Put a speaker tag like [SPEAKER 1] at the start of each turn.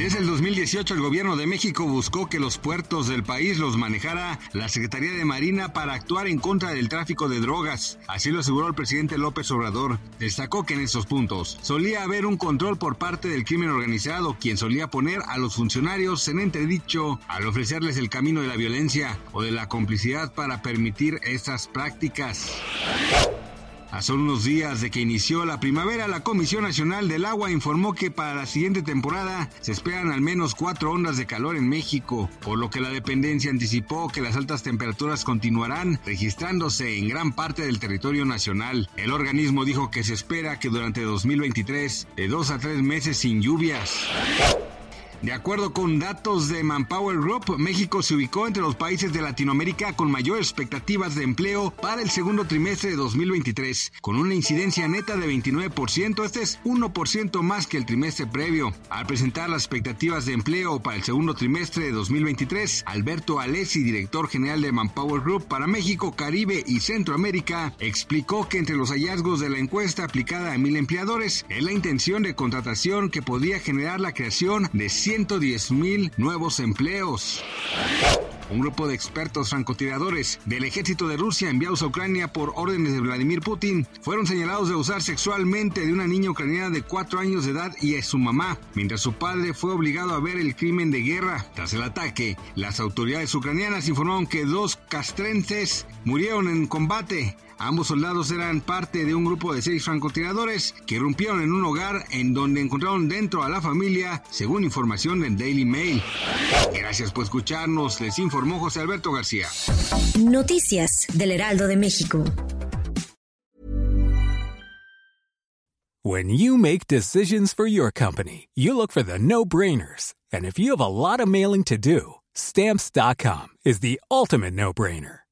[SPEAKER 1] Desde el 2018 el gobierno de México buscó que los puertos del país los manejara la Secretaría de Marina para actuar en contra del tráfico de drogas. Así lo aseguró el presidente López Obrador. Destacó que en esos puntos solía haber un control por parte del crimen organizado, quien solía poner a los funcionarios en entredicho al ofrecerles el camino de la violencia o de la complicidad para permitir estas prácticas. Solo unos días de que inició la primavera, la Comisión Nacional del Agua informó que para la siguiente temporada se esperan al menos cuatro ondas de calor en México, por lo que la dependencia anticipó que las altas temperaturas continuarán registrándose en gran parte del territorio nacional. El organismo dijo que se espera que durante 2023 de dos a tres meses sin lluvias. De acuerdo con datos de Manpower Group, México se ubicó entre los países de Latinoamérica con mayores expectativas de empleo para el segundo trimestre de 2023, con una incidencia neta de 29%, este es 1% más que el trimestre previo. Al presentar las expectativas de empleo para el segundo trimestre de 2023, Alberto Alessi, director general de Manpower Group para México, Caribe y Centroamérica, explicó que entre los hallazgos de la encuesta aplicada a mil empleadores es la intención de contratación que podría generar la creación de 110 mil nuevos empleos. Un grupo de expertos francotiradores del ejército de Rusia enviados a Ucrania por órdenes de Vladimir Putin fueron señalados de usar sexualmente de una niña ucraniana de 4 años de edad y a su mamá, mientras su padre fue obligado a ver el crimen de guerra. Tras el ataque, las autoridades ucranianas informaron que dos castrenses murieron en combate. Ambos soldados eran parte de un grupo de seis francotiradores que irrumpieron en un hogar en donde encontraron dentro a la familia, según información del Daily Mail. Gracias por escucharnos, les informó José Alberto García.
[SPEAKER 2] Noticias del Heraldo de México.
[SPEAKER 3] When you make decisions for your company, you look for the no-brainers. And if you have a lot of mailing to do, stamps.com is the ultimate no-brainer.